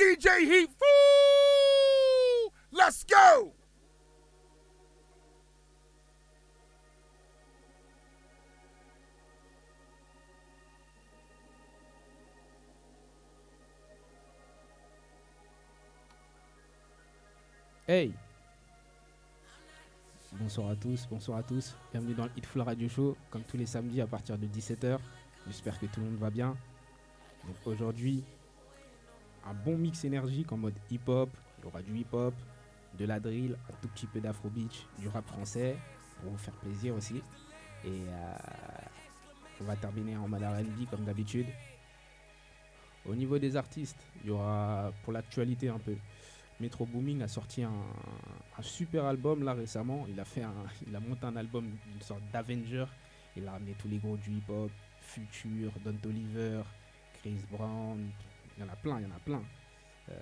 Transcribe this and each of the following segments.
DJ Heat Fool! Let's go! Hey Bonsoir à tous, bonsoir à tous. Bienvenue dans le Hitful Radio Show, comme tous les samedis à partir de 17h. J'espère que tout le monde va bien. Donc aujourd'hui, un bon mix énergique en mode hip-hop. Il y aura du hip-hop, de la drill, un tout petit peu d'afrobeat, du rap français pour vous faire plaisir aussi. Et euh, on va terminer en mode R&B comme d'habitude. Au niveau des artistes, il y aura pour l'actualité un peu. Metro Booming a sorti un, super album là récemment. Il a fait un, il a monté un album d'une sorte d'Avenger. Il a ramené tous les gros du hip-hop, Future, Don Oliver, Chris Brown. Il y en a plein, il y en a plein. Euh,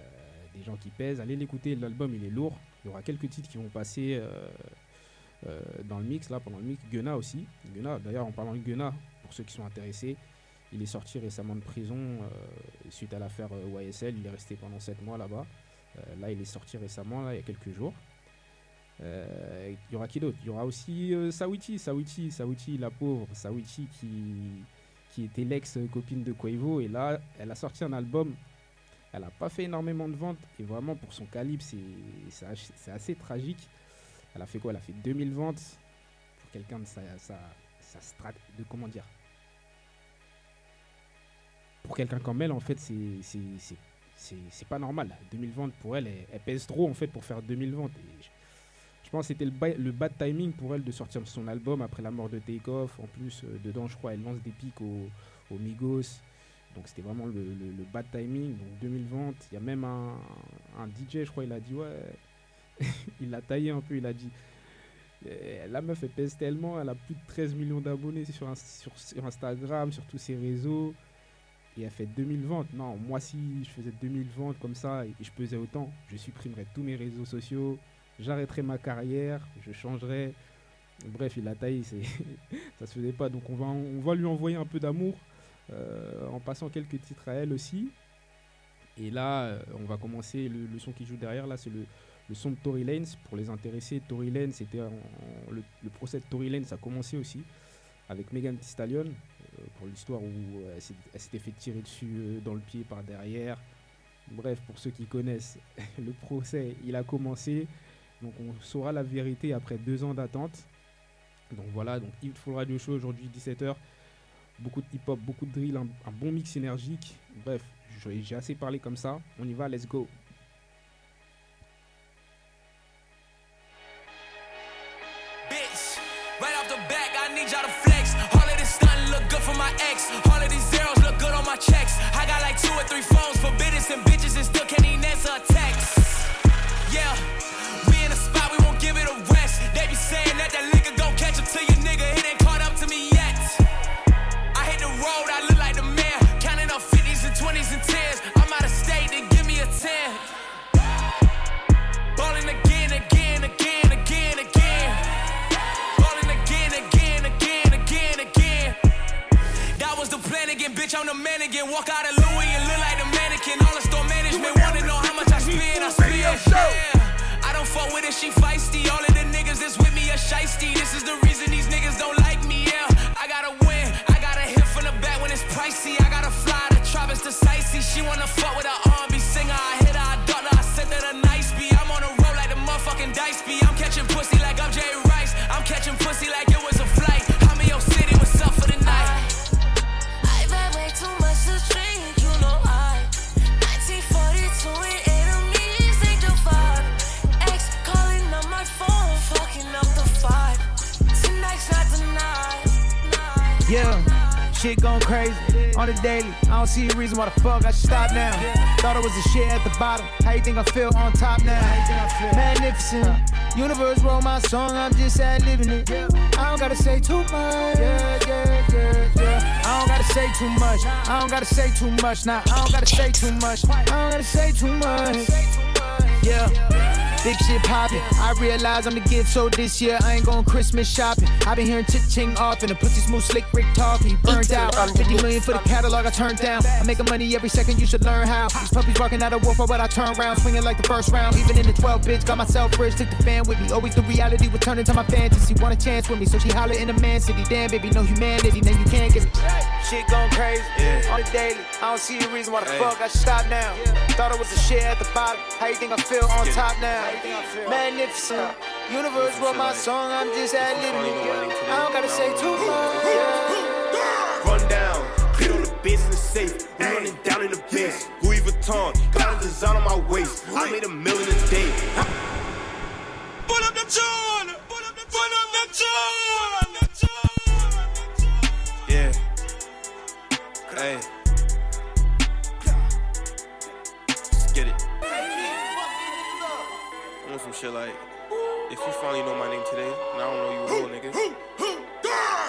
des gens qui pèsent. Allez l'écouter, l'album il est lourd. Il y aura quelques titres qui vont passer euh, euh, dans le mix là pendant le mix. Gunna aussi. Gunna, d'ailleurs en parlant de Gunna, pour ceux qui sont intéressés, il est sorti récemment de prison suite à l'affaire YSL. Il est resté pendant 7 mois là-bas. Là, il est sorti récemment, là, il y a quelques jours. Il y aura qui d'autre? Il y aura aussi euh, Sawiti, Sawiti, Sawiti, la pauvre, Sawiti qui, qui était l'ex-copine de Quavo. Et là, elle a sorti un album. Elle n'a pas fait énormément de ventes. Et vraiment, pour son calibre, c'est assez tragique. Elle a fait quoi? Elle a fait 2000 ventes. Pour quelqu'un de sa, sa, sa de comment dire? Pour quelqu'un comme elle, en fait, c'est pas normal. 2000 ventes pour elle, elle, pèse trop en fait pour faire 2000 ventes. Je, pense que c'était le, ba- le bad timing pour elle de sortir son album après la mort de Takeoff. En plus, euh, dedans, je crois, elle lance des pics aux, aux Migos. Donc c'était vraiment le, le- bad timing. Donc 2000 ventes. Il y a même un, un DJ, je crois, il a dit ouais. il l'a taillé un peu. Il a dit euh, la meuf, elle pèse tellement. Elle a plus de 13 millions d'abonnés sur, sur, Instagram, sur tous ses réseaux et elle fait 2000 ventes. Non, moi si je faisais 2000 ventes comme ça et je pesais autant, je supprimerais tous mes réseaux sociaux, j'arrêterais ma carrière, je changerais. Bref, il a taillé, ça se faisait pas. Donc on va, on va lui envoyer un peu d'amour euh, en passant quelques titres à elle aussi. Et là, euh, on va commencer le, le son qui joue derrière. Là, c'est le, le son de Tory Lanez. Pour les intéressés, Tory Lanez, c'était le, procès de Tory Lanez a commencé aussi avec Megan Thee Stallion euh, pour l'histoire où elle s'était fait tirer dessus dans le pied par derrière. Bref, pour ceux qui connaissent, le procès, il a commencé. Donc on saura la vérité après deux ans d'attente. Donc voilà, donc Full Radio Show aujourd'hui 17h. Beaucoup de hip-hop, beaucoup de drill, un, bon mix énergique. Bref, j'ai assez parlé comme ça. On y va, let's go. This is the reason shit going crazy. on the daily. I don't see a reason why the fuck I should stop now. Thought it was a shit at the bottom. How you think I feel on top now? Magnificent. Universe wrote my song, I'm just sad living it. I don't gotta say too much. Yeah, yeah, yeah, yeah. I don't gotta say too much. I don't gotta say too much. Nah, I don't gotta say too much. I don't gotta say too much. Yeah. Big shit poppin'. I realize I'm the gift, so this year I ain't going Christmas shopping. I been hearing chit-ching often. The pussy smooth, slick, Rick talking. Burnt out. 50 million for the catalog I turned down. I'm making money every second, you should learn how. These puppies walking out of war for what I turn around. Swinging like the first round. Even in the 12 bitch, got myself rich, took the fan with me. Always the reality would turn into my fantasy. Want a chance with me, so she holler in a man city. Damn, baby, no humanity, Now you can't get it. Shit going crazy Yeah. on the daily. I don't see a reason why the Hey. fuck I should stop now. Thought it was a shit at the bottom. How you think I feel on get it. top now? Magnificent. Universe wrote my song, I'm just ad libbing it. I don't gotta say too much. yeah. Run down, clear on the business safe. We running down in the base. Louis Vuitton, got a design on my waist. I made a million a day. Pull up the tune, pull up the pull up the tune. Yeah. Hey. Let's get it. I want some shit like, if you finally know my name today, and I don't know you a real nigga.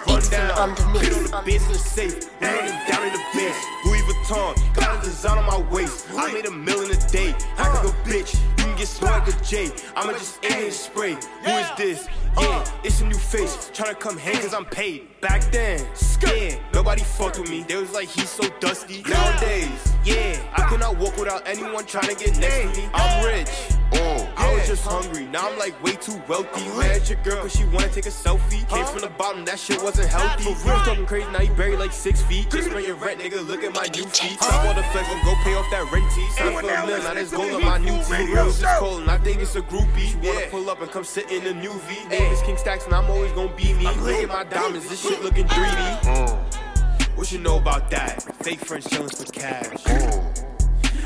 Run down, on the mix, hit on the on the business safe. Running down in the bench. Louis Vuitton, got a design on my waist. I made a million a day. Act like a bitch, you can get smart like a J. I'ma just aim and spray. Who is this? Yeah, it's a new face. Tryna come hang cause I'm paid. Back then, yeah, nobody fucked with me. They was like, he's so dusty. Nowadays, yeah, I cannot walk without anyone trying to get next to me. I'm rich. Oh, I was just hungry. Now I'm like way too wealthy. Mad at your girl cause she wanna take a selfie. Came from the bottom, that shit wasn't healthy. For real talking crazy, now you buried like six feet. Just pay your rent, nigga. Look at my new feet. Stop all the flex and go pay off that rent tee. Sign for a mill, now there's gold on my new. For real, just and I think it's a groupie. She wanna pull up and come sit in the new V. Name is King Stacks, and I'm always gonna be me. Look at my diamonds, this shit looking 3D. What you know about that? Fake friends chillin' for cash.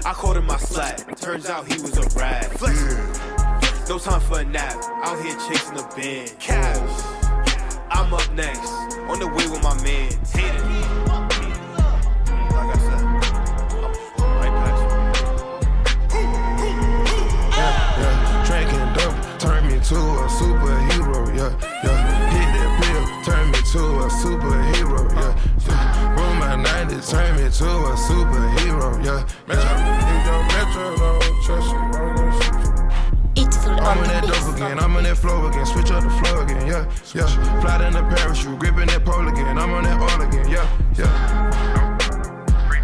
I called him my slack. Turns out he was a rat. flex No time for a nap. Out here chasing the band. Cash. I'm up next. On the way with my man. Tatum. My 90s, turned me to a superhero, yeah, yeah. Metro don't trust you, I'm gonna shoot you. It's full I'm on on the that dope again, I'm on that flow again, switch up the flow again, yeah, yeah. Fly in the parachute, gripping that pole again, I'm on that all again, yeah, yeah.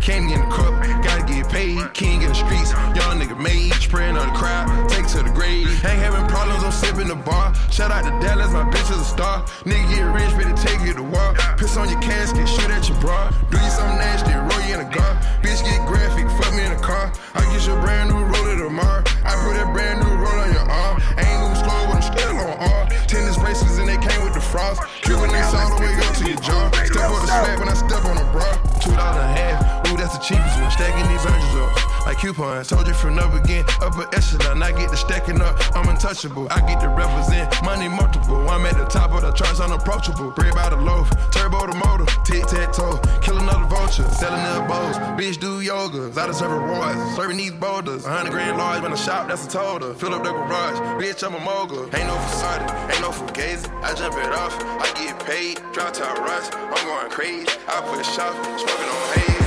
Candy in the cup, gotta get paid. King in the streets, young nigga made. Spraying on the crowd, take to the grave. Ain't having problems, I'm sipping the bar. Shout out to Dallas, my bitch is a star. Nigga get rich, better take you to war. Piss on your casket, shoot at your bra. Do you something nasty, roll you in a car. Bitch get graphic, fuck me in a car. I get your brand new roller tomorrow. I put that brand new roll on your arm. Ain't move slow, but I'm still on R. Tennis bracelets and they came with the frost. Cuban links all the way up to your jaw. Step on the snap when I step on a bra. Two dollars a half. That's the cheapest one. Stacking these hundreds up like coupons. Told you from up again, upper echelon. I get the stacking up. I'm untouchable. I get to represent money multiple. I'm at the top of the charts, unapproachable. Bread by the loaf, turbo the motor, tic tac toe, kill another vulture, selling their bowls. Bitch do yogas, I deserve rewards. Serving these boulders, a hundred grand large when I shop, that's a total. Fill up the garage, bitch I'm a mogul. Ain't no facade, ain't no fugazi. I jump it off, I get paid. Drop top rush, I'm going crazy. I put a shop, smoking on haze.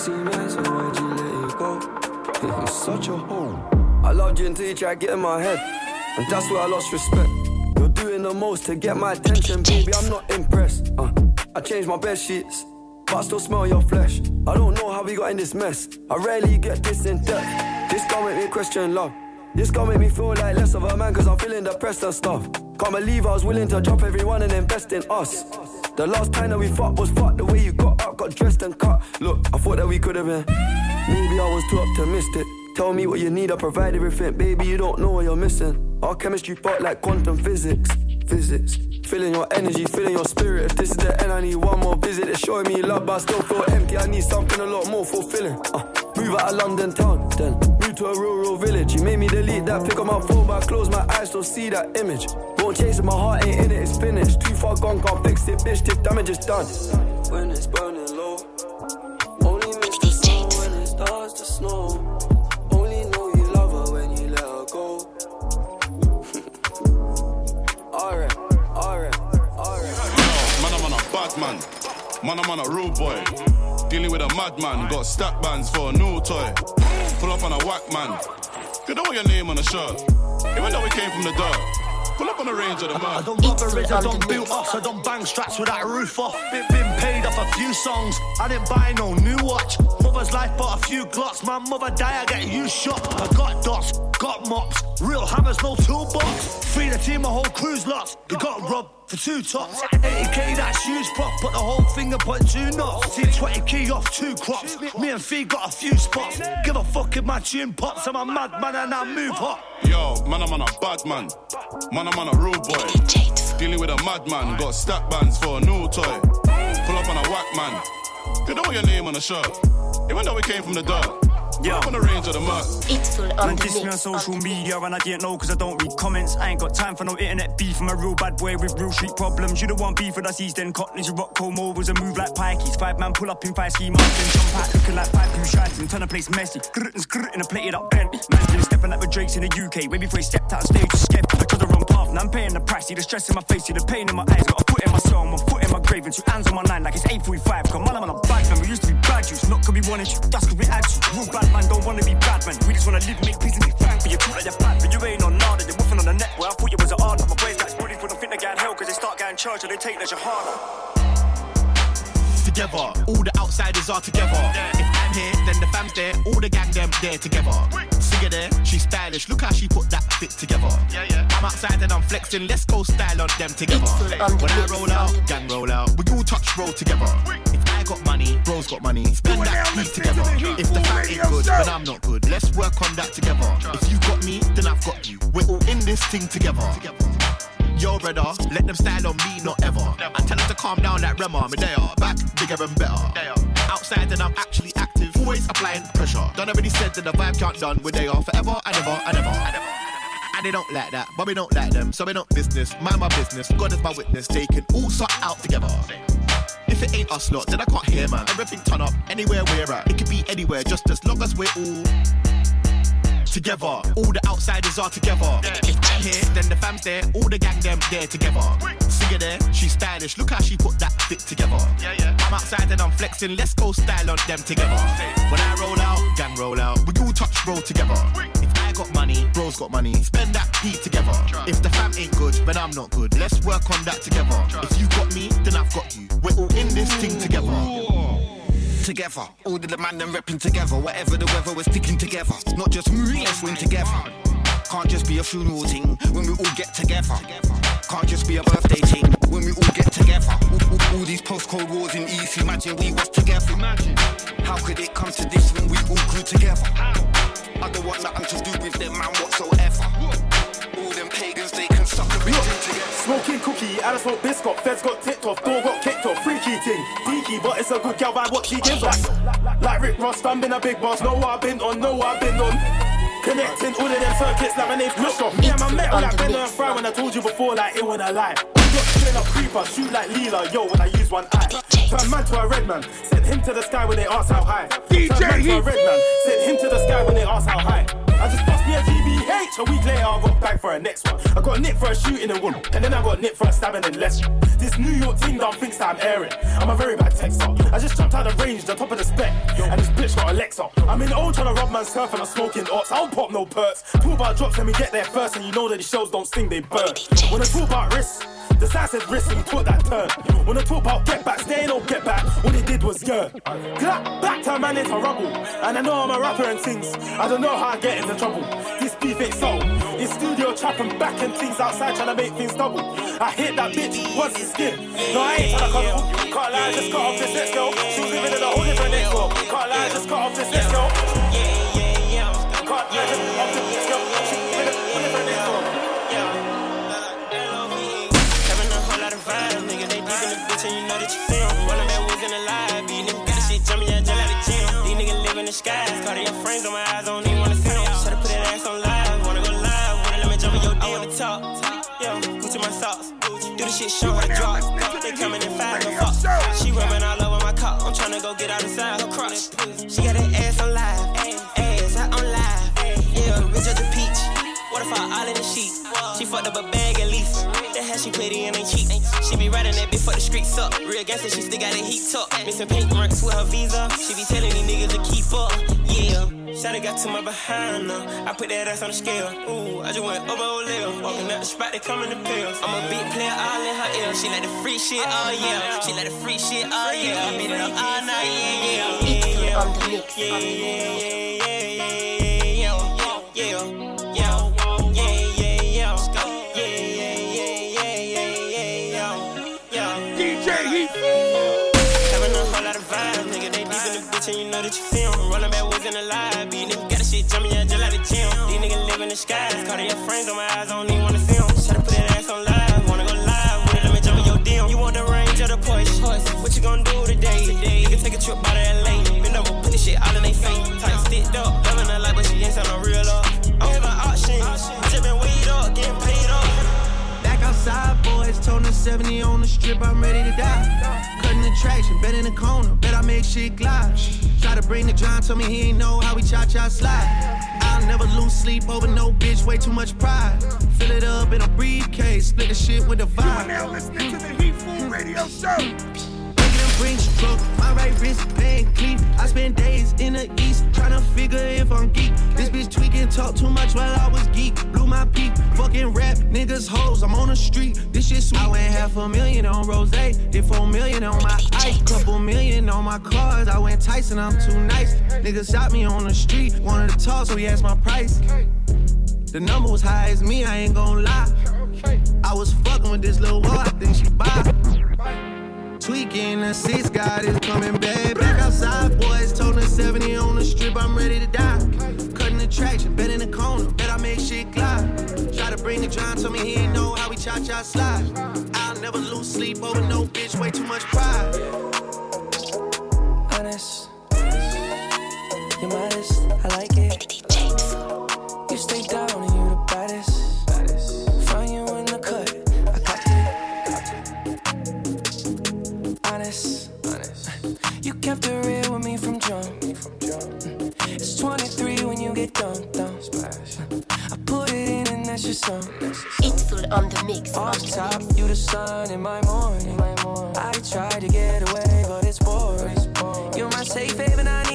Pussy nice, so why'd you let it go? It's such a hole. I loved you until you tried getting my head, and that's where I lost respect. You're doing the most to get my attention, baby. I'm not impressed. Uh, I changed my bed sheets, but I still smell your flesh. I don't know how we got in this mess. I rarely get this in depth. This gon' make me question love. This gon' make me feel like less of a man, cause I'm feeling depressed and stuff. Can't believe I was willing to drop everyone and invest in us. The last time that we fought was fucked the way you got got dressed and cut. Look, I thought that we could have been. Maybe I was too optimistic. Tell me what you need, I provide everything. Baby, you don't know what you're missing. Our chemistry part like quantum physics. Physics. Feeling your energy, feeling your spirit. If this is the end, I need one more visit. It's showing me love, but I still feel empty. I need something a lot more fulfilling. Uh, move out of London town, then move to a rural village. You made me delete that, pick up my phone, but I close my eyes, still see that image. Won't chase it, my heart ain't in it, it's finished. Too far gone, can't fix it, bitch. This damage is done. When it's burning A bad man. I'm on a rude boy. Dealing with a madman. Got stack bands for a new toy. Pull up on a whack man. Don't want your name on the shirt. Even though we came from the dirt. Pull up on the range of the man. I don't bother it, I don't build off, I don't bang straps with that roof off. Been, been paid off a few songs, I didn't buy no new watch. Mother's life bought a few glocks, my mother die, I get you shot. I got dots, got mops, real hammers, no toolbox. Free the team, my whole crew's lost. You got robbed for two tops. 80k, that shoes prop, put the whole thing up on two knots. See 20k off two crops. Me and Fee got a few spots. Give a fuck if my tune pops, I'm a madman and I move hot. Yo, man, I'm on a bad man. Man, I'm on a rude boy. Dealing with a madman. Got stack bands for a new toy. Pull up on a whack man. You don't want your name on the shirt. Even though we came from the dirt. Pull up on the range of the mud. Man diss me on social media and I didn't know cause I don't read comments. I ain't got time for no internet beef. I'm a real bad boy with real street problems. You the one beef with us East End Cotton. You rock cold mobiles and move like pikeys. Five man pull up in five ski mountains. Jump out looking like five blue shites and turn the place messy. Grr and skrr in a plated up Bentley. Man's been stepping like with Drake's in the UK. Way before he stepped out stage, just I'm paying the price. See the stress in my face, see the pain in my eyes. Got a foot in my soul, my foot in my grave. And two hands on my nine like it's 845. Come on, I'm on a bad man. We used to be bad juice. Not cause we wanted you. That's we had you. Real bad man don't wanna be bad man. We just wanna live, make peace and be frank. But you talk like you're bad, but you ain't on nada. You're woofing on the net. Well, I thought you was an art. My boys like bodies wouldn't think they get hell cause they start getting charged and they take leisure harder. together. All the outsiders are together. If I'm here, then the fam's there. All the gang them there together. Singer there, she's stylish. Look how she put that fit together. Yeah, yeah. I'm outside and I'm flexing. Let's go style on them together. When I roll out, gang roll out. We all touch roll together. If I got money, bro's got money. Spend that piece together. If the fam ain't good, then I'm not good. Let's work on that together. If you've got me, then I've got you. We're all in this thing together. Yo, brother, let them style on me, not ever. And tell them to calm down like Rema. Me they are back, bigger and better. Outside, then I'm actually active, always applying pressure. Done already said that the vibe can't done with they are forever and ever and ever. And ever. And they don't like that, but we don't like them, so we don't business. Mind my business, God is my witness. They can all sort out together. If it ain't us lot, then I can't hear man. Everything turn up anywhere we're at. It could be anywhere, just as long as we're all together. All the outsiders are together. If I'm here, then the fam's there. All the gang them there together. Singer there, she's stylish. Look how she put that fit together. Yeah, yeah. I'm outside and I'm flexing. Let's go style on them together. When I roll out, gang roll out. We all touch roll together. If I got money, bro's got money. Spend that heat together. If the fam ain't good, then I'm not good. Let's work on that together. If you got me, then I've got you. We're all in this thing together. Together, all of the man them repping together. Whatever the weather, we're sticking together. Not just me, let's win together. Can't just be a funeral thing when we all get together. Can't just be a birthday thing when we all get together. All, all- all these post-cold wars in East, imagine we was together. Imagine. How could it come to this when we all grew together? I don't want nothing to do with them man whatsoever. All them pagans, they can suck a thing together. Smoking cookie, Alice smoke biscuit, Feds got ticked off, door got kicked off, freaky ting, deaky, but it's a good gal vibe what she gives off. Like Rick Ross, I'm been a big boss, know what I've been on, know what I've been on. Connecting all of them circuits like my name's Christoph. Me and my metal like Ben and Fry when I told you before, like it when I lie. Got killing a creeper, shoot like Leela, yo, when I use one eye. Turn man to a red man, send him to the sky when they ask how high. Turn man to a red man, send him to the sky when they ask how high. I just a week later, I got back for a next one. I got nicked for a shooting and wood, and then I got nicked for a stabbing and less. This New York team done thinks that I'm airing. I'm a very bad texter. I just jumped out of range, the top of the spec, and this bitch got Alexa. I'm in the old trying to rob man's surf and I'm smoking ops. I don't pop no perks. Talk about drops, let me get there first, and you know that the shells don't sting, they burn. When I talk about risks. The said risk and took that turn. When I talk about get back, stay no get back, all he did was yearn. Clap back to man into rubble. And I know I'm a rapper and things. I don't know how I get into trouble. This beef ain't soul. In studio trapping back and things outside trying to make things double. I hit that bitch once it's skin. No, I ain't trying to cuddle. Can't lie, I just cut off this next girl. She was living in a whole different next world. Can't lie, just cut off this next girl. Niggas live in the skies, Cartier frames on my eyes, I don't even wanna see them. Try to put that ass on live, wanna go live, wanna let me jump in your DM. I wanna talk, yeah, Gucci my socks. Do the shit, show her the drop. They coming in five, no fuck. She rubbing all over my car, I'm tryna go get out inside her crotch. She got that ass on live, ass out on live. Yeah, rich as a peach. What if I all in the sheet? She fucked up a bag at least. How she pretty and ain't cheap. She be riding that bitch for the streets up. Real gangster, she still got it heat up. Missing pink marks with her visa. She be telling these niggas to keep up. Yeah. Shawty got to my behind now. I put that ass on the scale. Ooh, I just went over Oleo. Walking out the spot, they coming the pills. I'm a big player all in her ear. She like the free shit, oh yeah. She like the free shit, oh yeah. I beat it up all night, yeah, yeah. Yeah, yeah. Yeah, yeah, yeah, yeah, yeah, yeah, back woods in the live, beat nigga got the shit jumping, yeah, just like the gym. These niggas live in the skies, Cartier frames on my eyes, I don't even wanna see 'em. Try to put that ass on live, wanna go live, wanna let me jump in your DM. You want the range of the Porsche? What you gonna do today? Today, you can take a trip out of LA. Bend over, put this shit all in they face. Tight sticked up, loving her like, but she ain't sound no real up. I don't have an option, I just been up, getting paid up. Back outside, boys, told them 70 on the strip, I'm ready to die. Cutting the traction, bet in the corner, bet I make shit glide. Try to bring the told me he ain't know how we cha cha slide. I'll never lose sleep over no bitch, way too much pride. Fill it up in a briefcase, split the shit with a vibe. You are now listening to the Heat Food Radio Show. Bring stroke, my right wrist pain clean. I spend days in the east trying to figure if I'm geek. This bitch tweaking, talk too much while I was geek. Blew my peak, fucking rap niggas hoes. I'm on the street, this shit sweet. I went half a million on rose, did four million on my ice, couple million on my cars. I went Tyson, I'm too nice. Niggas shot me on the street, wanted to talk, so he asked my price. The number was high as me, I ain't gon' lie. I was fucking with this little wall, I think she buy. Tweaking, the six God is coming back. Back outside, boys told us 70 on the strip, I'm ready to die. Cutting the traction, bet in the corner, bet I make shit glide. Try to bring the John, told me he ain't know how we cha cha slide. I'll never lose sleep over no bitch, way too much pride. honest. You're modest, I like it. You stay down kept it real with me from jump. It's 23 when you get done, done. I put it in and that's your song. It's full on the mix. Off top, you the sun in my morning. I tried to get away, but it's boring. You're my safe haven, I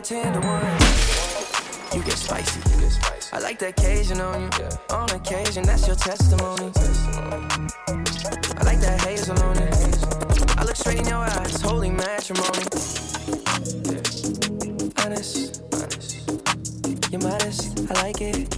Ratio ten to one. You get spicy. I like the occasion on you. On occasion, that's your testimony. I like that hazel on it. I look straight in your eyes, holy matrimony. Honest, you're modest, I like it.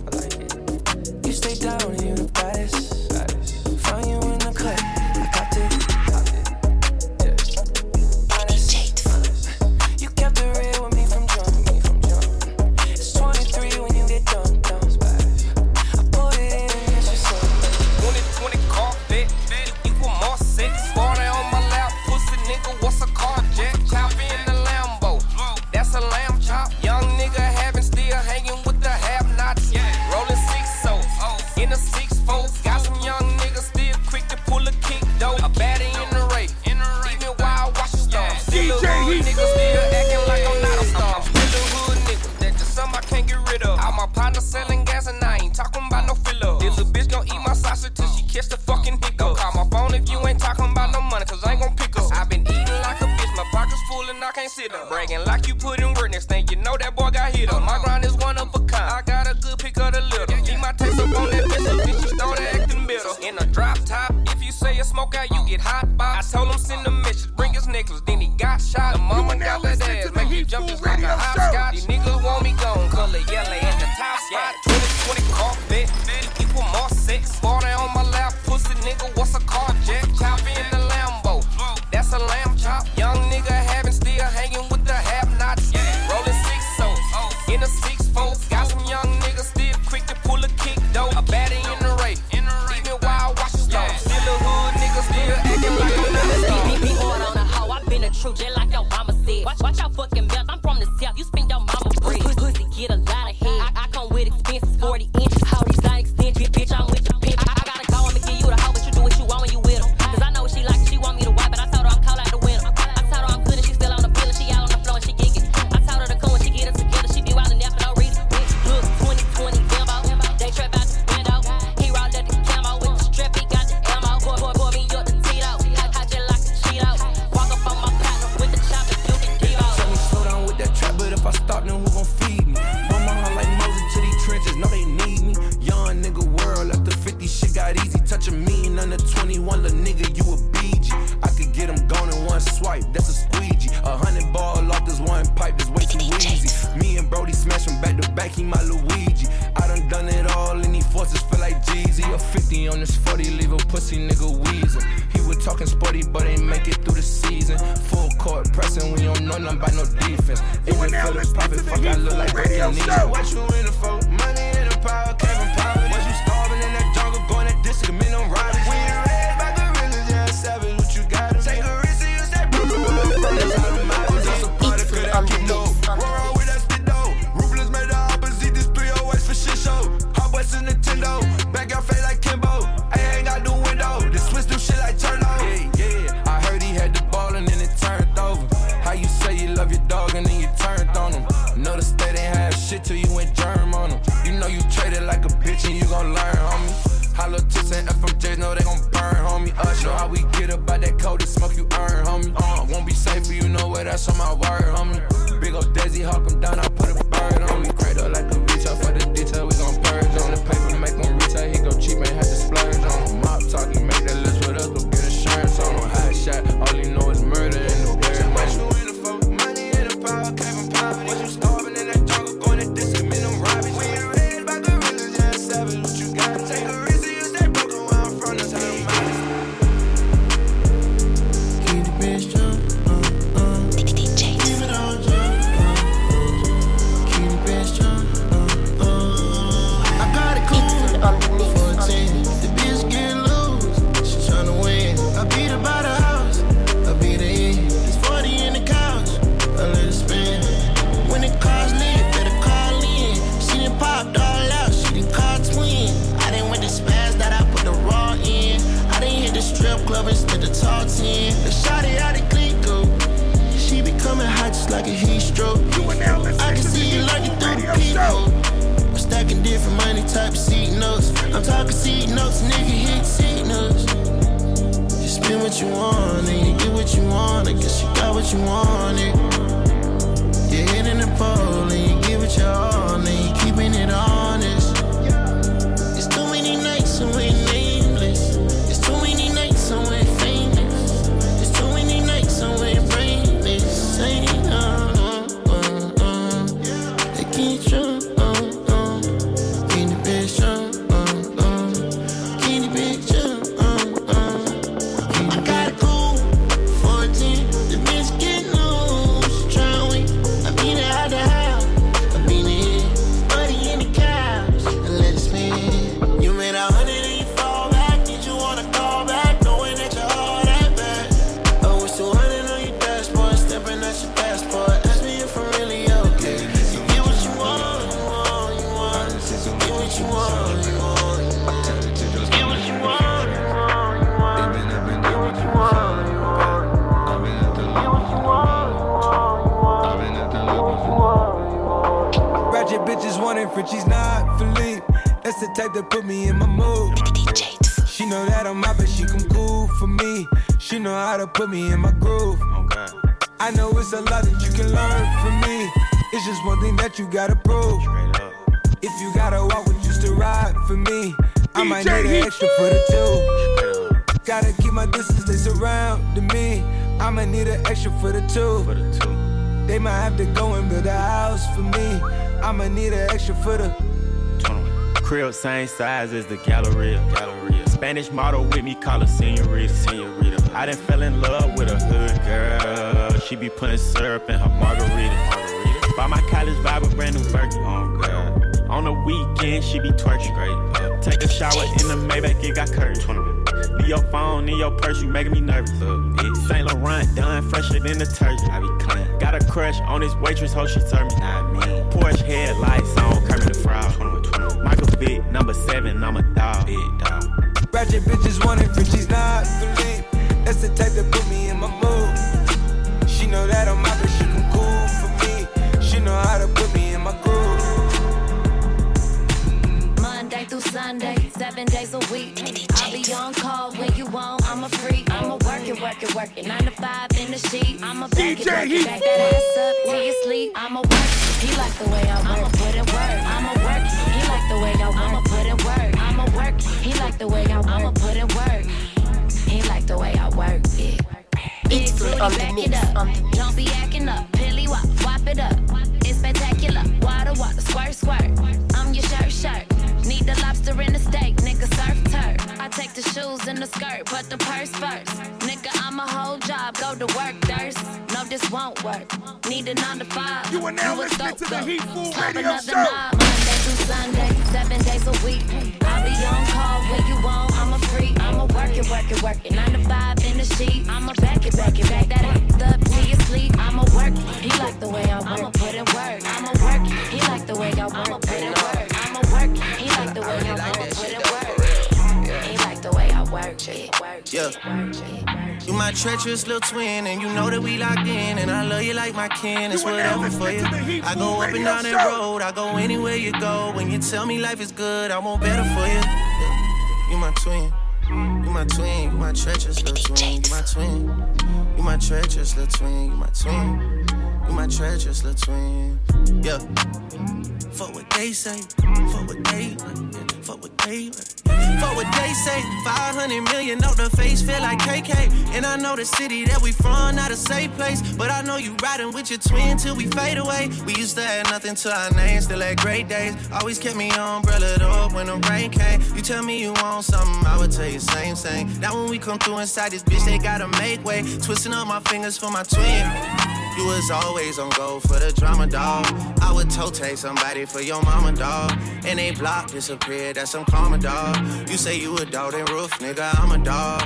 you want, and you get what you want. I guess you got what you wanted. Just one thing that you gotta prove. If you gotta walk with just to ride for me, I might need an extra for the two. Gotta keep my distance, they surrounding me. I'ma need an extra for the two. They might have to go and build a house for me. I'ma need an extra for the Crib same size as the Galleria. Galleria. Spanish model with me, call her senorita. Senorita. I done fell in love with a hood girl. She be putting syrup in her margarita. Margarita. Buy my college vibe with brand new Birkin. Oh God. On the weekend, she be twerking. Great. Take a shower in the Maybach, it got curtains. Need your phone, in your purse, you making me nervous. Saint Laurent done fresher than detergent. I be clean. Got a crush on this waitress, hope she serve me. Not me. Porsche headlights on, Kermit the Frog. Michael Vick, number seven, I'm a dog. Big dog. Ratchet bitches want wanting Frenchie's not Philippe. That's the type that put me in my mood. She know that I'm out, She know how to put me in my groove. Monday through Sunday, seven days a week. I'll be on call when you want. I'm a freak. I'm a work it, work it, work it. Nine to five in the sheet. I'm a back it, back it, back that ass up till you sleep. I'm a work. He like the way I work. I'ma put in work. I'm a work. He like the way I work. I'ma put in work. I'm a work. He like the way I work. I'ma put in work. He like the way I work. Yeah. Big booty, back it up. Don't be acting up. Pilly wop, wop it up. Water, water, squirt, squirt. I'm your shirt, shirt. Need the lobster and the steak, nigga. I take the shoes and the skirt, but the purse first. Nigga, I'm a whole job, go to work, thirst. No, this won't work. Need a nine to five. You are now a listening to the. Heat Food Slap Radio Show. knob, Monday through Sunday, seven days a week. I'll be on call when you want. I'm a freak. I'm a work it, work it, work it. Nine to five in the sheet. I'm a back it, back it, back that ass up till you sleep. I'm a work. He like the way I work. I'ma put in work. I'm a work. He like the way I work. I'ma put in work. I'm a work. He like the way I work. I'ma put in work. Yeah. You my treacherous little twin, and you know that we locked in, and I love you like my kin. It's You are now whatever for you. listening to the Heat I go up and down that road, I go anywhere you go. When you tell me life is good, I want better for you. Yeah. You my twin. You my twin, you my treacherous little twin, you my twin. You my treacherous little twin, you my twin. You my treacherous little twin. Yeah. Fuck what they say, fuck what they, fuck what they, fuck what they say. 500 million on the face, feel like KK. And I know the city that we from, not a safe place. But I know you riding with your twin till we fade away. We used to have nothing to our name, still had great days. Always kept me umbrellaed up when the rain came. You tell me you want something, I would tell you same, same. Now when we come through inside this bitch, they gotta make way. Twisting up my fingers for my twin. You was always on go for the drama, dog. I would tote somebody for your mama, dog. And they block disappeared, that's some karma, dog. You say you a dog, and roof, nigga, I'm a dog.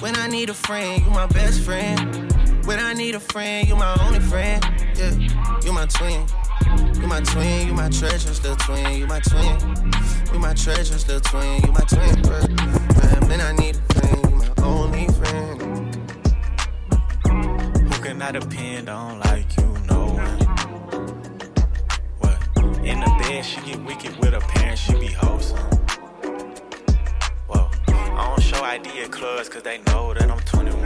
When I need a friend, you my best friend. When I need a friend, you my only friend. Yeah, you my twin. You my twin, you my treacherous little twin, you my twin. You my treacherous little twin, you my twin. Man, I need a I depend on like you know What? In the bed, she get wicked with her parents, she be wholesome. Whoa. I don't show ID at clubs cause they know that I'm 21.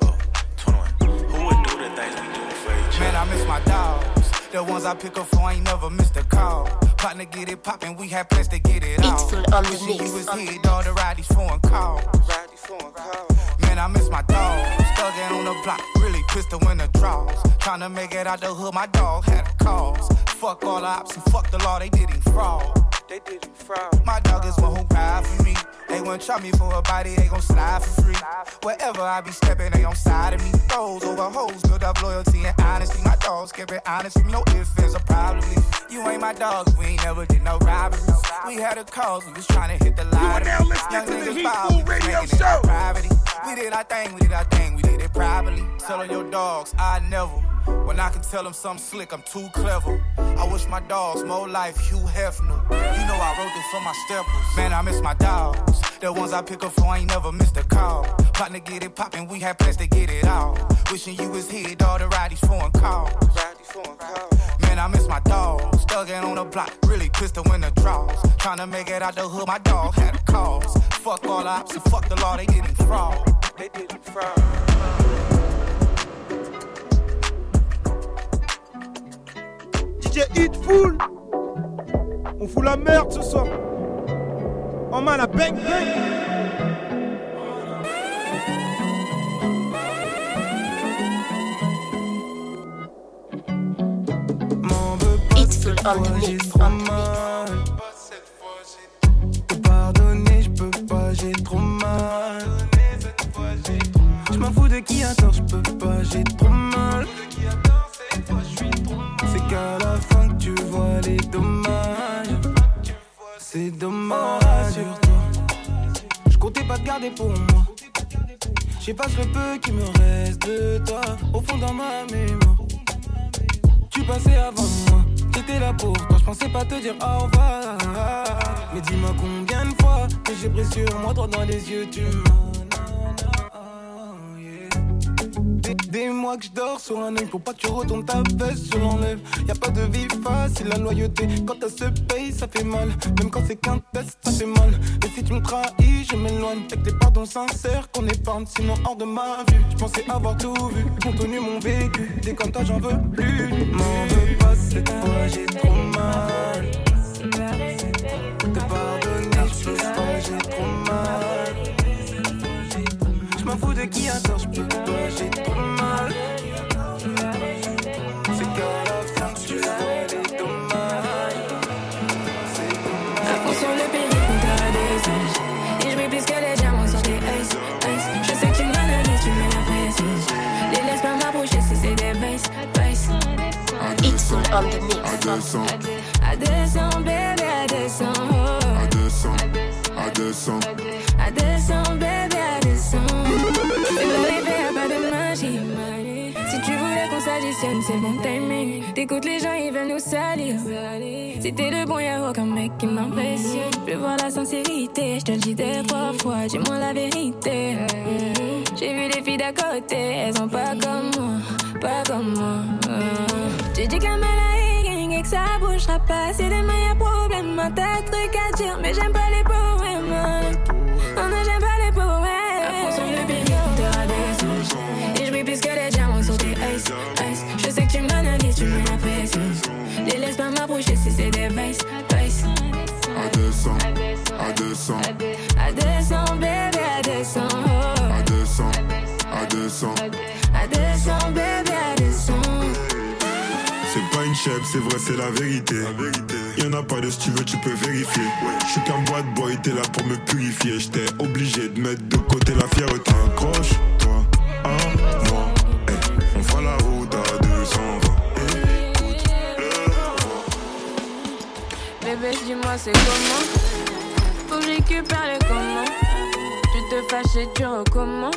Whoa, 21. Who would do the things we do for each Man, I miss my dogs. The ones I pick up for ain't never missed a call. Partner get it poppin', we had plans to get it out. Beatful Wishing you was here, dog, to ride these foreign calls. Man, I miss my dogs. Thuggin' on the block, really pistol in the draws. Tryna make it out the hood, my dog had a cause. Fuck all the ops and fuck the law, they did him fraud. They did him fraud. My dog is one who ride for me. They wouldn't try me for a body, they gon' slide for free. Wherever I be stepping, they on side of me. Those over hoes, build up loyalty and honesty. My dogs kept it honest with me, no ifs, ands, or probably. You ain't my dog, we ain't never did no robberies. We had a cause, we was tryna hit the line. now listening to the Heat Food Radio Show. Privacy. We did our thing, we did our thing, we did privately. Telling your dogs, I never. When I can tell them something slick, I'm too clever. I wish my dogs more life, Hugh Hefner. You know I wrote this for my steppers. Man, I miss my dogs. The ones I pick up for ain't never missed a call. Partner get it poppin', we had plans to get it out. Wishing you was here, dog, to ride these foreign calls. Man, I miss my dogs. Thuggin' on the block, really pistol when the draws. Trying to make it out the hood, my dog had a cause. Fuck all the ops and fuck the law, they didn't fraud. They didn't. DJ Hitful On fout la merde ce soir. En main la bang bang. on the mix. Te pardonner, je peux pas, j'ai trop m'en fous de qui a tort, je peux pas, j'ai trop mal. C'est qu'à la fin que tu vois les dommages. C'est dommage sur toi. Je comptais pas te garder pour moi. J'efface le peu qui me reste de toi au fond dans ma mémoire. Tu passais avant moi T'étais là pour toi, je pensais pas te dire au revoir. Mais dis-moi combien de fois que j'ai pris sur moi, droit dans les yeux, tu m'as. Des, mois que je dors sur un œil pour pas que tu retournes ta veste, je l'enlève. Y a pas de vie facile, la loyauté. Quand t'as ce pays, ça fait mal. Même quand c'est qu'un test, ça fait mal. Et si tu me trahis, je m'éloigne. Avec des pardons sincères qu'on épargne, sinon hors de ma vue. Je pensais avoir tout vu, contenu mon vécu. Dès quand toi, j'en veux plus. M'en veux pas cette fois, j'ai trop mal. Te pardonner, je peux pas, j'ai trop mal m'en fous de qui a tort, je peux pas, j'ai trop mal. C'est qu'à la fin, tu vois les dommages. Sur le pays, on t'a des Et je plus que les diamants sur tes ice, ice. Je sais que tu m'analyses, tu pression. Les laisse pas m'approcher si c'est des vices, vices. It's on the mix. À 200, à 200, bébé, à 200. À 200, à 200. À 200, c'est bon timing. T'écoutes les gens, ils veulent nous salir. Si t'es le bon, y'a aucun mec qui m'impressionne. Je voir la sincérité, je te le dis des trois fois, dis-moi la vérité. J'ai vu les filles d'à côté, elles sont pas comme moi, pas comme moi. Tu dis que la et que ça bougera pas. Si demain y'a problème, t'as truc à dire, mais j'aime pas les poèmes. Si c'est des vices, vices. À 200, à 200, à 200, bébé, à 200. À 200, à 200, à 200, bébé, à 200. C'est pas une chèvre, c'est vrai, c'est la vérité. La Y'en a pas de si tu veux, tu peux vérifier. Je suis qu'un boîte boy, t'es là pour me purifier. J'étais obligé de mettre de côté la fierté. Accroche-toi c'est comment Faut que récupère les comment. Tu te fâches et tu recommences.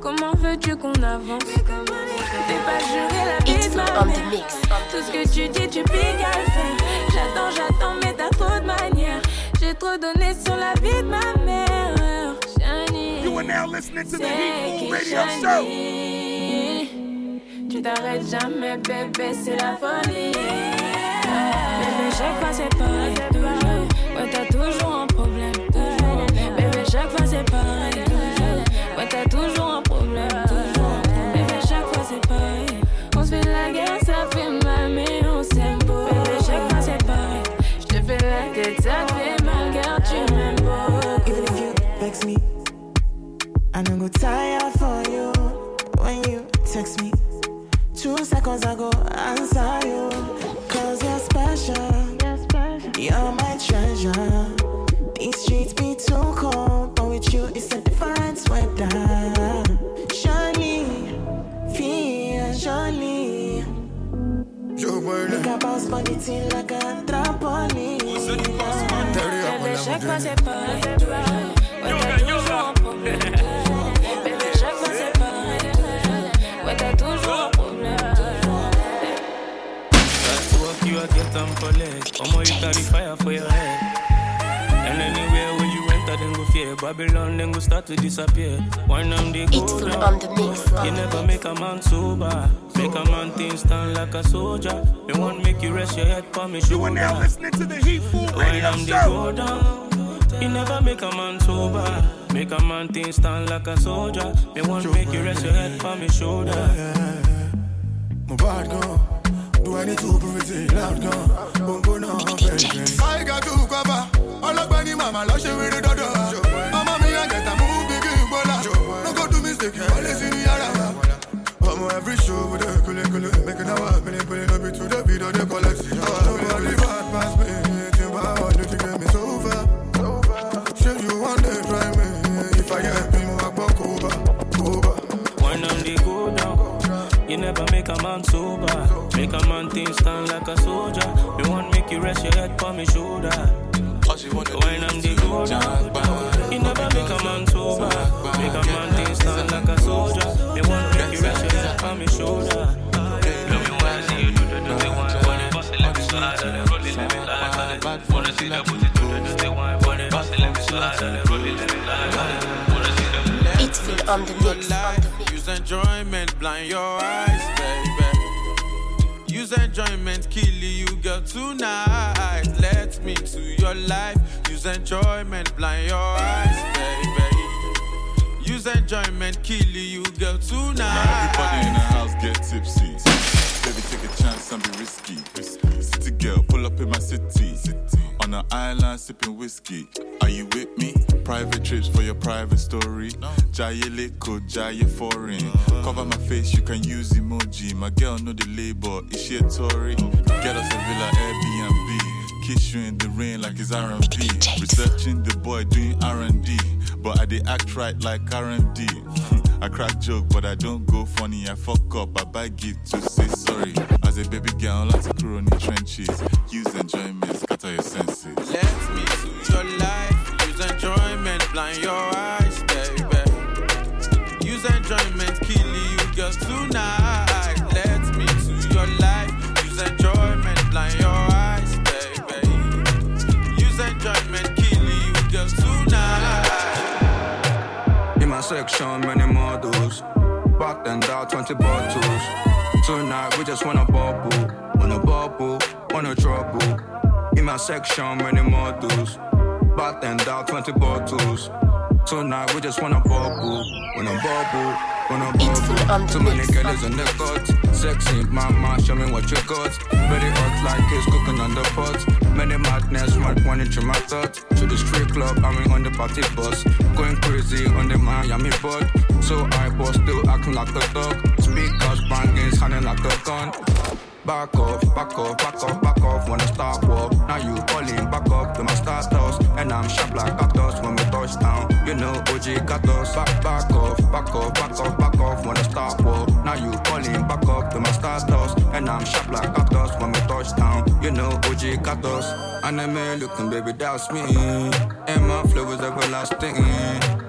Comment veux-tu qu'on avance T'es pas juré la vie de ma mère. Tout ce que tu dis, tu piques à le faire J'attends, j'attends, mais t'as trop de manières. J'ai trop donné sur la vie de ma mère. Shani, You are now listening to the Heatful Radio Show. Tu t'arrêtes jamais, bébé, c'est la folie. Bébé, chaque fois c'est pareil, toujours. Ouais, t'as toujours un problème, toujours. Bébé, chaque fois c'est pareil, toujours. Ouais, t'as toujours un problème, toujours. Bébé, chaque fois c'est pareil. On se fait la guerre, ça fait mal, mais on s'aime beau. Bébé, chaque fois c'est pareil. Je te fais la tête, ça fait mal, car tu m'aimes beau. Even if you vex me, I don't go tired for you when you text me. Two seconds ago, answer you. Cause you're special. You're my treasure. These streets be too cold, but with you, it's a different weather. Johnny, feel Johnny. Look at bounce body till like a trampoline. Bébé, chaque fois c'est pareil. You a get them collect. Omo, you carry fire for your head. And anywhere where you enter, then go fear. Babylon, then go start to disappear. One of they go down. on the mix. You never make a man sober. Make a man things stand like a soldier. Me want make you rest your head for me shoulder. You are now listening to the Heat Fool When Radio I'm the Show. go down, you never make a man sober. Make a man thing stand like a soldier. Me want make you rest your head for me shoulder. My bad gun. Do I need to prove it loud gun? Bongo no baby. I got to cover. Ọlọ́gbẹ́ ni màmá lọ ṣe wéré dọ́dọ̀. Ọmọ mi àgẹ̀tà mú bíkí ìgbọ́lá. No go do mistake, wọlé sí ní yàrá wa. Ọmọ every show with a kule kule. Make it hour, pele pele, no be to the beat or the collect. You never make a man sober. Make a man thing stand like a soldier. Me want make you rest your head on me shoulder. When I'm the go down, you never make a man sober. Make a man thing stand like a soldier. Me want make you rest your head on me shoulder. Love you when I see you do the do the one. When it bust it, let me slide and then roll it, let me slide. Wanna see that booty do the do the one. When it bust it, let me slide and then roll it, let me slide. Wanna see that It's full on the mix. Use enjoyment, blind your eyes, baby. Use enjoyment, kill you, girl, tonight. Let me to your life. Use enjoyment, blind your eyes, baby. Use enjoyment, kill you, girl, tonight. Everybody in the house get tipsy. Baby, take a chance and be risky. City girl, pull up in my city. On an island sipping whiskey. Are you with me? Private trips for your private story. Jaye Leko, Jaye Foreign. Cover my face, you can use emoji. My girl know the label, is she a Tory? Get us a villa Airbnb. Kiss you in the rain like it's R&B. Researching the boy doing R&D. But I dey act right like R&D. I crack joke, but I don't go funny. I fuck up, I buy gift to say sorry. As a baby girl, like to crew in the trenches. Use enjoyment, scatter your senses. Blind your eyes, baby. Use enjoyment, kill you, girl, tonight. Let me to your life. Use enjoyment, blind your eyes, baby. Use enjoyment, kill you, girl, tonight. In my section, many models. Back then, down 20 bottles. Tonight, we just wanna bubble. Wanna bubble, wanna trouble. In my section, many models. Back then, down 20 bottles. Tonight, we just wanna bubble. Wanna bubble, wanna bubble. Too many girls in the cut. Sexy, mama, show me what you got. Very hot like it's cooking on the pot. Many madness, mad one into my thoughts. To the street club, I'm on the party bus. Going crazy on the Miami board. So I was still acting like a dog. Speakers banging, sounding like a gun. Back off, back off, back off, back off G14. Back, back off, back off, back off, back off. Wanna start war? Now you calling back up to my status, And I'm sharp like cactus when we touch down. You know OG cactus. Anime looking, baby, that's me. And my flow is everlasting.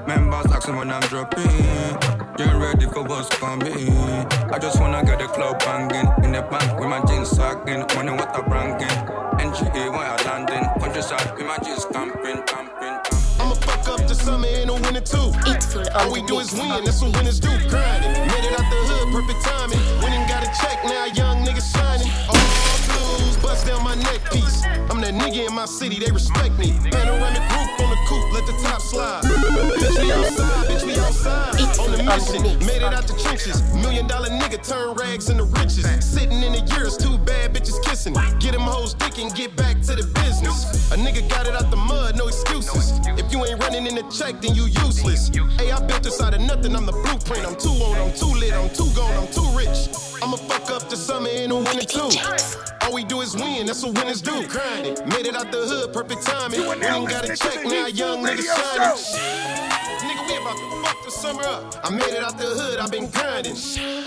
Members asking when I'm dropping. Get ready for what's coming. I just wanna get the club banging. In the bank with my jeans sagging. Money what I'm bringing. NGA when I landing. Countryside with my jeans camping. Too. All we do is win, that's what winners do. Grinding, made it out the hood, perfect timing. Nigga in my city, they respect me. Panoramic roof on the coupe, let the top slide. bitch, we outside, bitch, we outside. on the mission, made it out the trenches. Million dollar nigga turn rags into riches. Sitting in the years, two bad bitches kissing. Get them hoes dick and get back to the business. A nigga got it out the mud, no excuses. If you ain't running in the check, then you useless. Hey, I built this out of nothing, I'm the blueprint. I'm too on, I'm too lit, I'm too gone, I'm too rich. I'ma fuck up the summer and the winter too. All we do is win, that's what winners do. Grinding, made it out the hood, perfect timing. We ain't got a check, now young niggas shining. Nigga, we about to fuck the summer up. I made it out the hood, I've been grinding.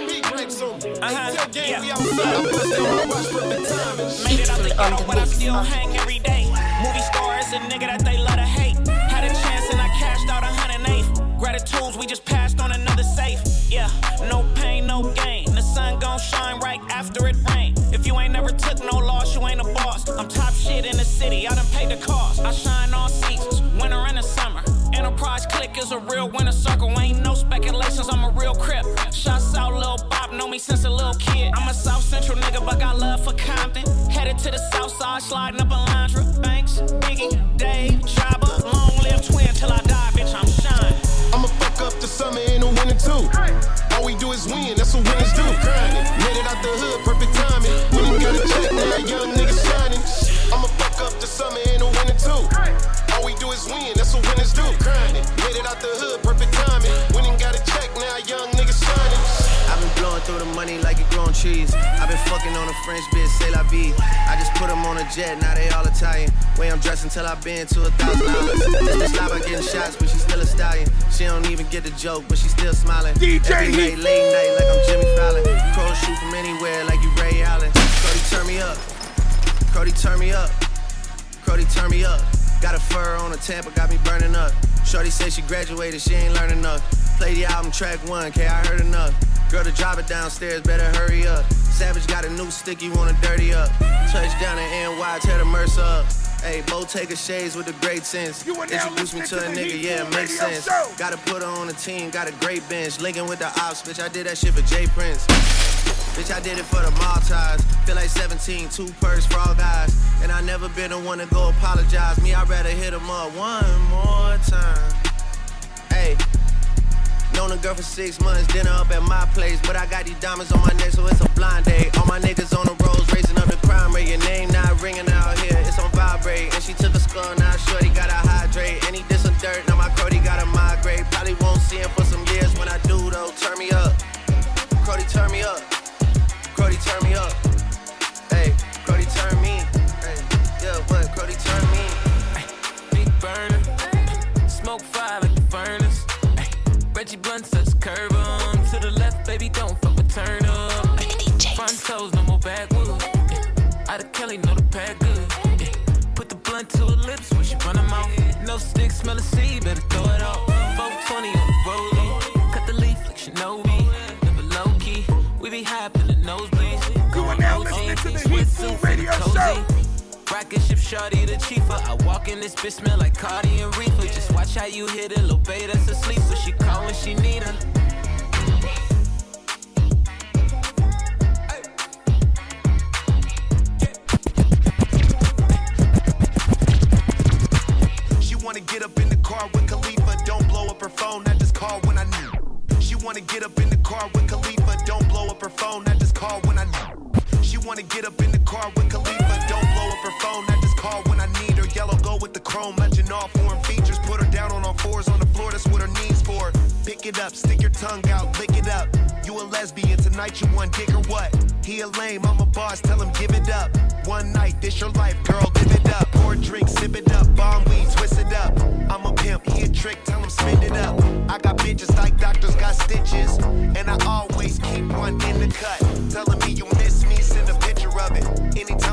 Big racks on me. Hey, tell gang we outside. I bust down my watch, perfect timing. Made it out the ghetto, but I still hang every day. Movie stars is a nigga that they love to hate. Had a chance and I cashed out a hundred and eight. Gratitudes, we just passed on another safe. City, I done paid the cost. I shine all seasons, winter and the summer. Enterprise click is a real winner circle. Ain't no speculations, I'm a real crip. Shots out, Lil Bob, know me since a little kid. I'm a South central nigga, but got love for Compton. Headed to the south side, sliding up Alondra. Banks, Biggie, Dave, Jabba. Long live twin till I die, bitch, I'm shine. I'ma fuck up the summer and the winter too. All we do is win, that's what winners do. Grinding, made it out the hood, perfect timing. When you got a check, now young nigga shining. I'ma fuck up the summer and the winter too. All we do is win, that's what winners do. Grinding, made it out the hood, perfect timing. When you got a check, now young nigga shining. I've been blowing through the money like it growing trees. I've been fucking on a French bitch, say la vie. I just put them on a jet, now they all Italian. Way I'm dressed until I've been to a thousand dollars. This bitch lie by getting shots, but she still a stallion. She don't even get the joke, but she still smiling. DJ Every night, late night, like I'm Jimmy Fallon. Crow shoot from anywhere, like you Ray Allen. Cody, turn me up. Cody, turn me up. Cody, turn me up. Got a fur on a Tampa, got me burning up. Shorty say she graduated, she ain't learning enough. Play the album track one, K, I heard enough. Girl to drive it downstairs, better hurry up. Savage got a new stick, you wanna dirty up. Touchdown in NY, tear the Mercer up. Hey, Bo Taker shades with the great sense. Introduce me to a nigga, yeah, it makes sense. Gotta put her on the team, got a great bench. Linking with the ops, bitch, I did that shit for Jay Prince. Bitch, I did it for the Maltese. Feel like 17, two purse all guys. And I never been the one to go apologize. Me, I'd rather hit him up one more time. Hey. Known a girl for six months, dinner up at my place. But I got these diamonds on my neck, so it's a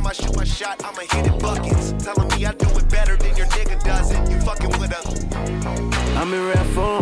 I shoot my shot, I'ma hit it buckets. Telling me I do it better than your nigga does it. You fucking with a I'm in rap form,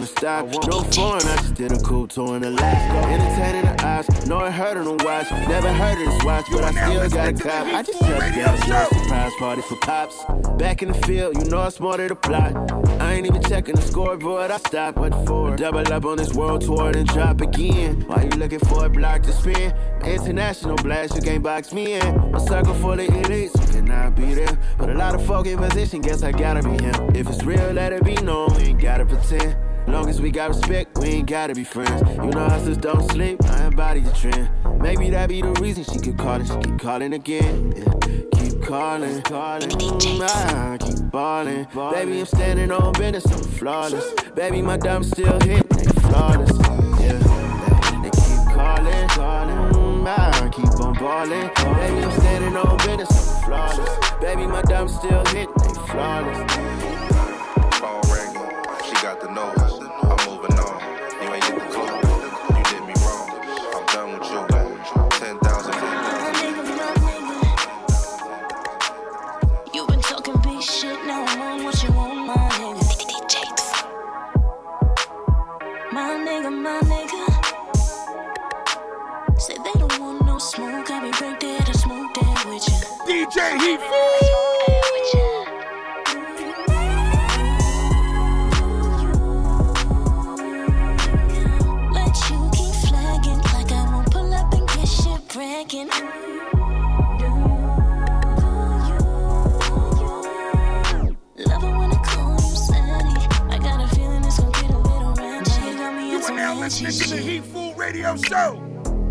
him to stop. No foreign, I just did a cool tour in Alaska. Entertaining the eyes, know it hurt on the watch. Never heard of this watch, but I still got a cop. I just touched gas, yeah, surprise party for pops. Back in the field, you know I'm smarter to plot. I ain't even checking the scoreboard, I stopped what for. Double up on this world tour, then drop again. Why you looking for a block to spin? International blast, you can't box me in. A circle full of elites, you cannot be there. But a lot of folk in position, guess I gotta be him. If it's real, let it be known, we ain't gotta pretend. Long as we got respect, we ain't gotta be friends. You know hustlers don't sleep, I embody the trend. Maybe that be the reason she keep calling, she keep calling again. Yeah. Keep calling, calling, mm, keep balling. Baby, I'm standing on business, I'm flawless. Baby, my dumb still hit, they flawless. Yeah, they keep calling, calling, mm, keep on balling. Baby, I'm standing on business, I'm flawless. Baby, my dumb still hit, they flawless. Radio Show.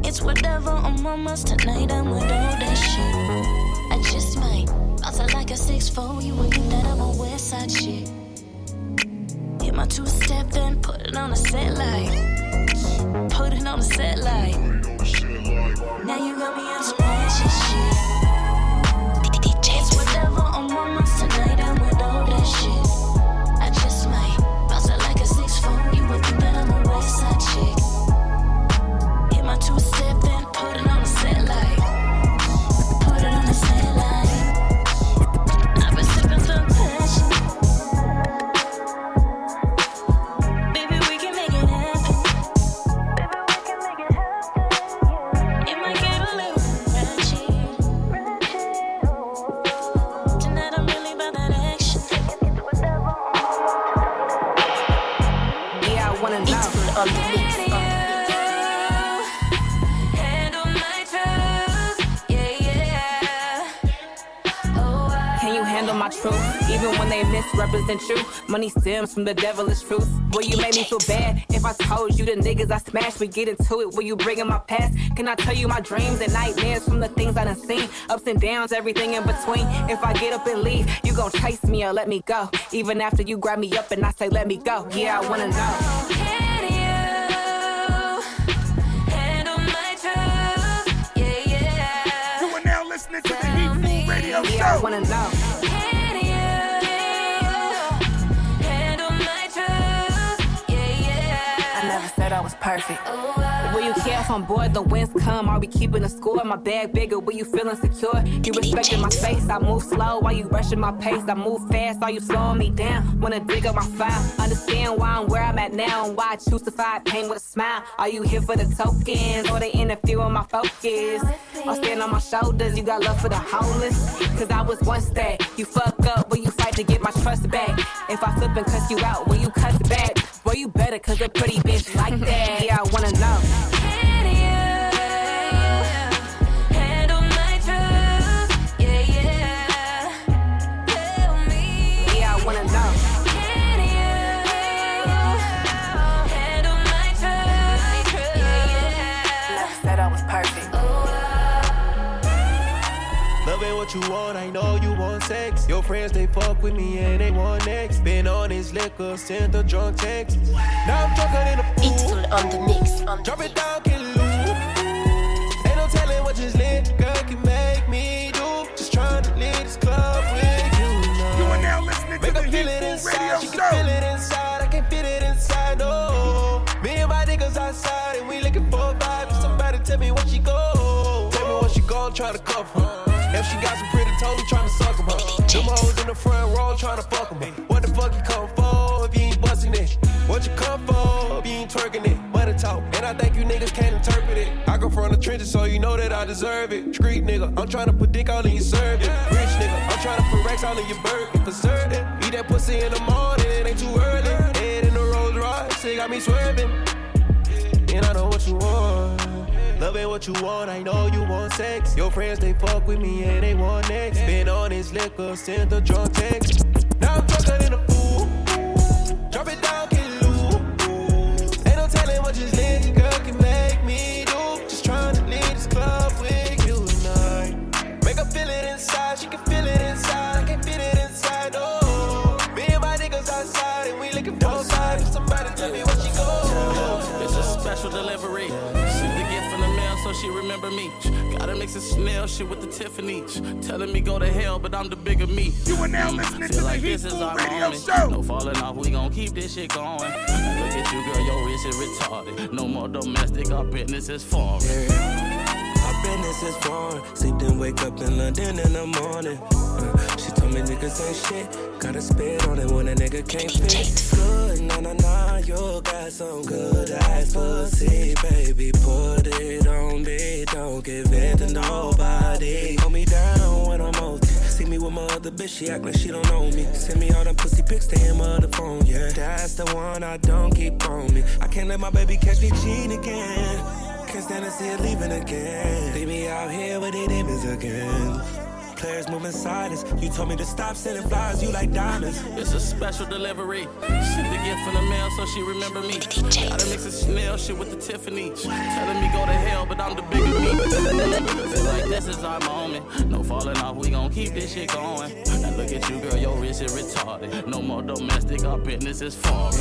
It's whatever I'm on mamas tonight. I'm with all that shit. Just might bounce out like a six four. You would think that I'm a West Side shit. Hit my two step, then put it on a set light. Put it on a set light. Now you got me on money stems from the devilish truth. Will you make me feel bad if I told you the niggas I smashed? We get into it. Will you bring in my past? Can I tell you my dreams and nightmares from the things I done seen? Ups and downs, everything in between. If I get up and leave, you gon' chase me or let me go. Even after you grab me up and I say let me go. Yeah, I wanna know. You are now listening to the Heatfwol Radio Yeah, I wanna know. I'm bored? The winds come. Are we keeping a score? My bag bigger. Will you feeling secure? You respecting my space. I move slow while you rushing my pace. I move fast. Are you slowing me down? Wanna dig up my file? Understand why I'm where I'm at now and why I choose to fight pain with a smile. Are you here for the tokens or they interfere with my focus? I'll stand on my shoulders. You got love for the homeless? Cause I was once that. You fuck up. Will you fight to get my trust back? If I flip and cuss you out, will you cuss back? Boy, you better cause a pretty bitch like that. Yeah, I wanna know. What you want, I know you want sex. Your friends, they fuck with me and they want next. Been on his liquor, sent a drunk text. Now I'm drunker than a fool. It's full on the mix. Drop it down, kill it loose. Ain't no telling what this lit girl can make me do. Just trying to lead this club with you now. You are now listening to the her Heat feel it inside, Radio she Show. can feel it inside. I can feel it inside, no. Me and my niggas outside and we looking for a vibe. Somebody tell me what she go. Tell me what she go, try to cover If she got some pretty toes, trying to suck 'em her. Them hoes in the front row trying to fuck 'em. What the fuck you come for if you ain't busting it? What you come for if you ain't twerking it? Money talk, and I think you niggas can't interpret it. I come from the trenches, so you know that I deserve it. Street nigga, I'm trying to put dick all in your service. Rich nigga, I'm trying to put racks all in your burger. For certain, eat that pussy in the morning, it ain't too early. Head in the Rolls Royce, it got me swerving. And I know what you want. Love ain't what you want, I know you want sex. Your friends, they fuck with me and they want next. Been on his liquor, sent a drunk text. Now I'm drunker than a fool. Drop it down, Gotta mix Chanel shit with the Tiffany's. Telling me go to hell, but I'm the bigger me. You are now listening Feel to like the Heat this is Food our Radio moment. Show. No falling off, we gon' keep this shit going. Look at you, girl, your wrist is retarded. No more domestic, our business is foreign. Our business is foreign. Sleep then wake up in London in the morning. Uh, she told me niggas ain't shit. Gotta spit on it when a nigga can't fit. Nah, nah, nah. You got some good ass pussy, baby. Put it on me. Don't give it to nobody. Hold me down when I'm out. See me with my other bitch, she act like she don't know me. Send me all them pussy pics to him on the phone, yeah. That's the one I don't keep on me. I can't let my baby catch me cheating again. Can't stand to see her leaving again. Leave me out here with their demons again. Players moving silence. You told me to stop sending flowers. You like diamonds. It's a special delivery. Sent the gift from the mail so she remember me. Gotta mix the Chanel shit with the Tiffany. Telling me go to hell, but I'm the bigger me. Feel like this is our moment. No falling off, we gon' keep this shit going. Now look at you, girl, your wrist is retarded. No more domestic, our business is foreign.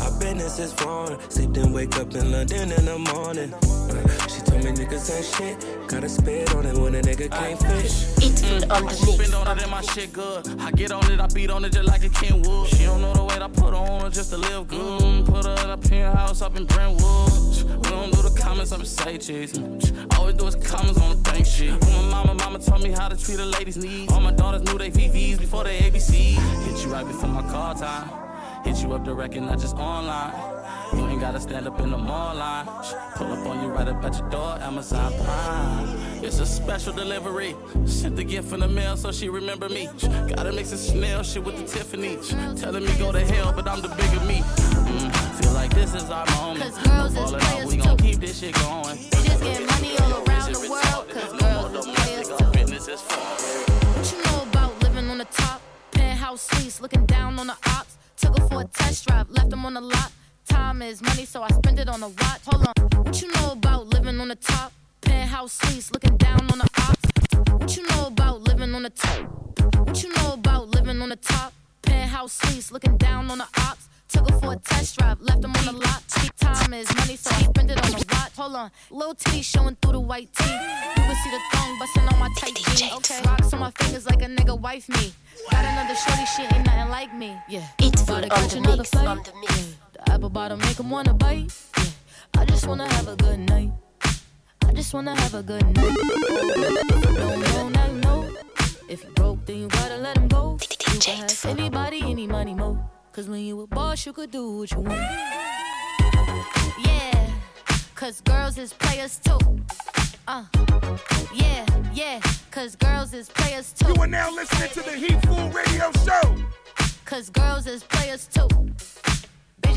Our business is foreign. Sleep then wake up in London in the morning. Uh, she told me niggas ain't shit. Gotta spit on it when a nigga can't fish. It's full on the mix. Spend on it and my shit good. I get on it, I beat on it just like a Kenwood. She don't know the weight I put on her just to live good. Mm, Put her in a penthouse up in Brentwood. We don't do the comments, I'm say cheese. Always do is comments on the bank shit. When my mama, mama taught me how to treat a lady's needs. All my daughters knew they VVs before they ABC. Hit you right before my call time. Hit you up direct and not just online. You ain't gotta stand up in the mall line. Pull up on you right up at your door, Amazon Prime. It's a special delivery. Sent the gift in the mail so she remember me. Gotta mix the Chanel shit with the Tiffany. Telling me go to hell, but I'm the bigger me. Mm, feel like this is our moment. Cause girls is players we gon' keep this shit going. They just get money all around the world, cause girls is players too. Business is fun. What you know about living on the top? Penthouse suites, looking down on the ops. Took her for a test drive, left them on the lot. Time is money, so I spend it on a watch. Hold on. What you know about living on the top? Penthouse suites, looking down on the ops. What you know about living on the top? What you know about living on the top? Penthouse suites, looking down on the ops. Took her for a test drive, left them on the lot. Time is money, so I spend it on a watch. Hold on, little titty showing through the white tee. You can see the thong busting on my tight jeans. Okay, rocks on my fingers like a nigga wife me. Got another shorty, shit ain't nothing like me. Yeah, It's for on catch the another mix. flight. On the mix. The apple bottom make 'em wanna bite. Yeah, I just wanna have a good night. I just wanna have a good night. If you don't know, now you know. If you broke, then you gotta let him go. You can have anybody, any money, mo. Cause when you a boss, you could do what you want. Yeah, cause girls is players too. Uh, yeah, yeah, cause girls is players too. You are now listening to the Heatfwol Radio Show. Cause girls is players too.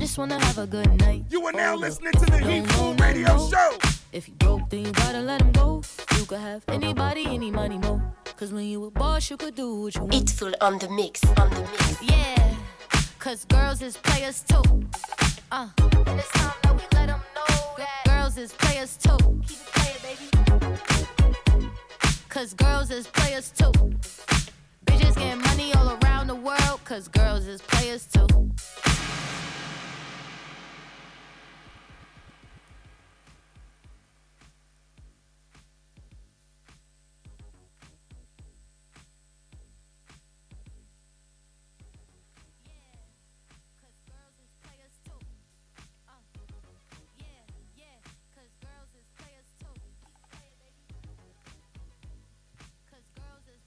I just wanna have a good night. You are now listening to the Heatfwol Radio Show. If you broke, then you gotta let him go. You could have anybody, any money, mo. Cause when you a boss, you could do what you want. It's full on the mix. On the mix. Yeah, cause girls is players too. Uh, and it's time that we let them know that girls is players too. Keep it playing, baby. Cause girls is players too. Bitches getting money all around the world, cause girls is players too.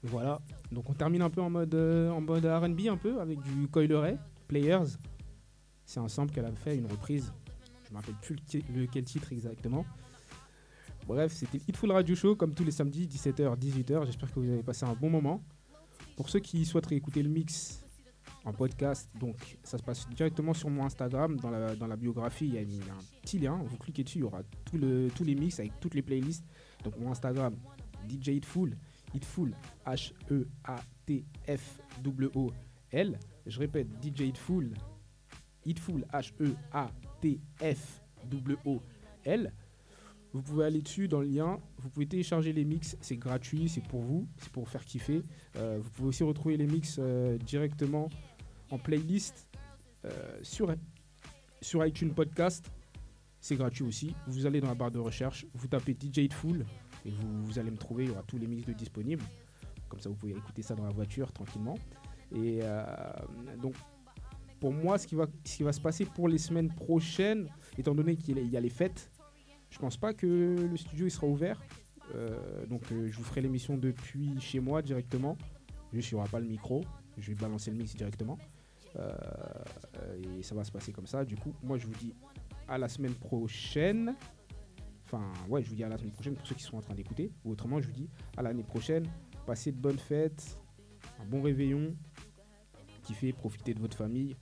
Voilà, donc on termine un peu en mode, euh, RB un peu avec du Coil Ray, Players. C'est un sample qu'elle a fait, une reprise. Je me rappelle plus lequel, lequel titre exactement. Bref, c'était le Hitful Radio Show comme tous les samedis, 17h, 18h. J'espère que vous avez passé un bon moment. Pour ceux qui souhaiteraient écouter le mix en podcast, donc ça se passe directement sur mon Instagram. Dans la, biographie, il y a un petit lien. Vous cliquez dessus, il y aura le, tous les mix avec toutes les playlists. Donc mon Instagram, DJ Hitful. Hitful, H-E-A-T-F-W-O-L. Je répète, DJ Hitful, Hitful, H-E-A-T-F-W-O-L. Vous pouvez aller dessus dans le lien, vous pouvez télécharger les mix, c'est gratuit, c'est pour vous, c'est pour faire kiffer. Euh, vous pouvez aussi retrouver les mix euh, directement en playlist euh, sur, iTunes Podcast, c'est gratuit aussi. Vous allez dans la barre de recherche, vous tapez DJ Hitful et vous, allez me trouver, il y aura tous les mix de disponibles. Comme ça, vous pouvez écouter ça dans la voiture tranquillement. Et euh, donc, pour moi, ce qui, va, se passer pour les semaines prochaines, étant donné qu'il y a les fêtes, je pense pas que le studio il sera ouvert. Euh, donc euh, je vous ferai l'émission depuis chez moi directement. Juste il n'y aura pas le micro. Je vais balancer le mix directement. Et ça va se passer comme ça. Du coup, moi je vous dis à la semaine prochaine. Enfin, ouais, je vous dis à la semaine prochaine pour ceux qui sont en train d'écouter. Ou autrement, je vous dis à l'année prochaine. Passez de bonnes fêtes, un bon réveillon, kiffez, profitez de votre famille.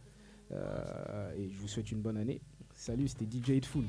et je vous souhaite une bonne année. Salut, c'était DJ Full.